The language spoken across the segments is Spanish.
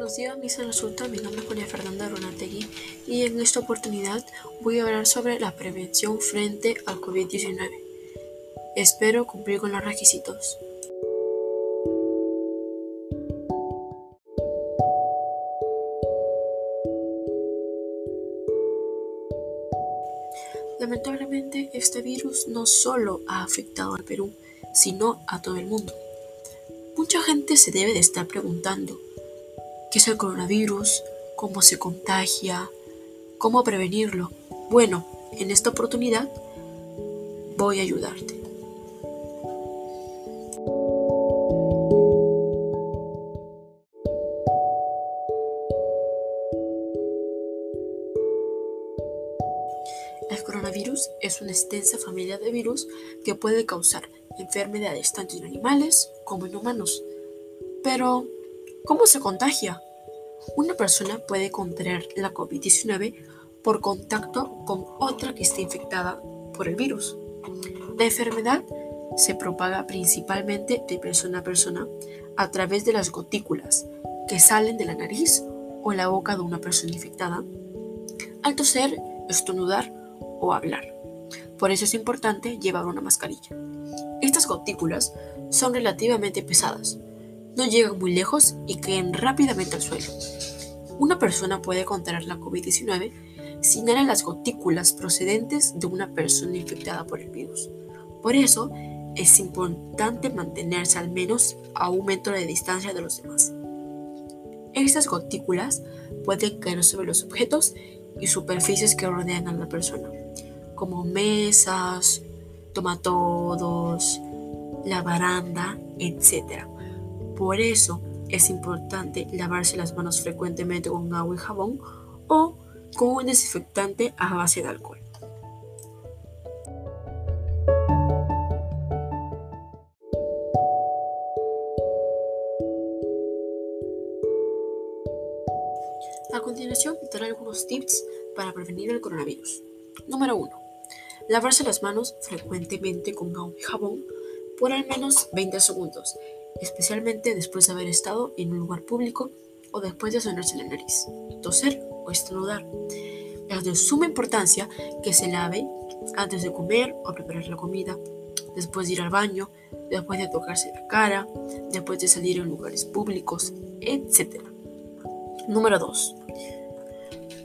Buenos días, mis resulta. Mi nombre es María Fernanda Ronategui y en esta oportunidad voy a hablar sobre la prevención frente al COVID-19. Espero cumplir con los requisitos. Lamentablemente, este virus no solo ha afectado al Perú, sino a todo el mundo. Mucha gente se debe de estar preguntando, ¿Qué es el coronavirus? ¿Cómo se contagia? ¿Cómo prevenirlo? Bueno, en esta oportunidad voy a ayudarte. El coronavirus es una extensa familia de virus que puede causar enfermedades tanto en animales como en humanos. Pero, ¿Cómo se contagia? Una persona puede contraer la COVID-19 por contacto con otra que esté infectada por el virus. La enfermedad se propaga principalmente de persona a persona a través de las gotículas que salen de la nariz o la boca de una persona infectada al toser, estornudar o hablar. Por eso es importante llevar una mascarilla. Estas gotículas son relativamente pesadas, no llegan muy lejos y caen rápidamente al suelo. Una persona puede contraer la COVID-19 si inhala las gotículas procedentes de una persona infectada por el virus. Por eso, es importante mantenerse al menos a un metro de distancia de los demás. Estas gotículas pueden caer sobre los objetos y superficies que rodean a la persona, como mesas, tomatodos, la baranda, etc. Por eso es importante lavarse las manos frecuentemente con agua y jabón o con un desinfectante a base de alcohol. A continuación, daré algunos tips para prevenir el coronavirus. Número 1. Lavarse las manos frecuentemente con agua y jabón por al menos 20 segundos especialmente después de haber estado en un lugar público o después de sonarse la nariz, toser o estornudar. Es de suma importancia que se lave antes de comer o preparar la comida, después de ir al baño, después de tocarse la cara, después de salir en lugares públicos, etc. Número 2.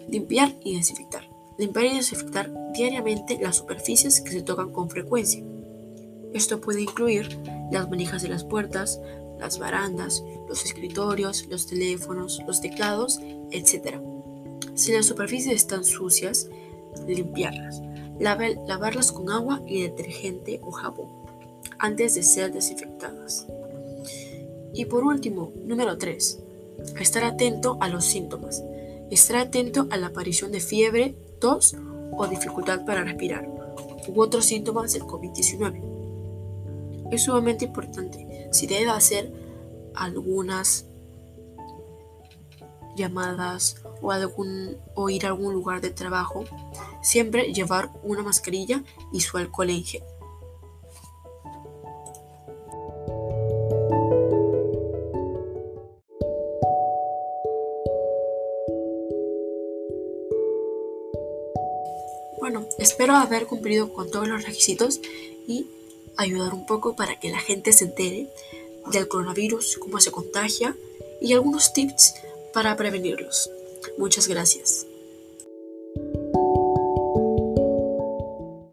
Limpiar y desinfectar. Limpiar y desinfectar diariamente las superficies que se tocan con frecuencia. Esto puede incluir las manijas de las puertas, las barandas, los escritorios, los teléfonos, los teclados, etc. Si las superficies están sucias, limpiarlas. lavarlas con agua y detergente o jabón antes de ser desinfectadas. Y por último, número 3. Estar atento a los síntomas. Estar atento a la aparición de fiebre, tos o dificultad para respirar u otros síntomas del COVID-19 es sumamente importante. Si debe hacer algunas llamadas o, algún, o ir a algún lugar de trabajo, siempre llevar una mascarilla y su alcohol en gel. Bueno, espero haber cumplido con todos los requisitos y ayudar un poco para que la gente se entere del coronavirus, cómo se contagia y algunos tips para prevenirlos. Muchas gracias.